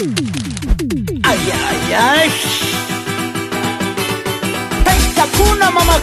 Ay, ay, ay. Hey, Hakuna Mama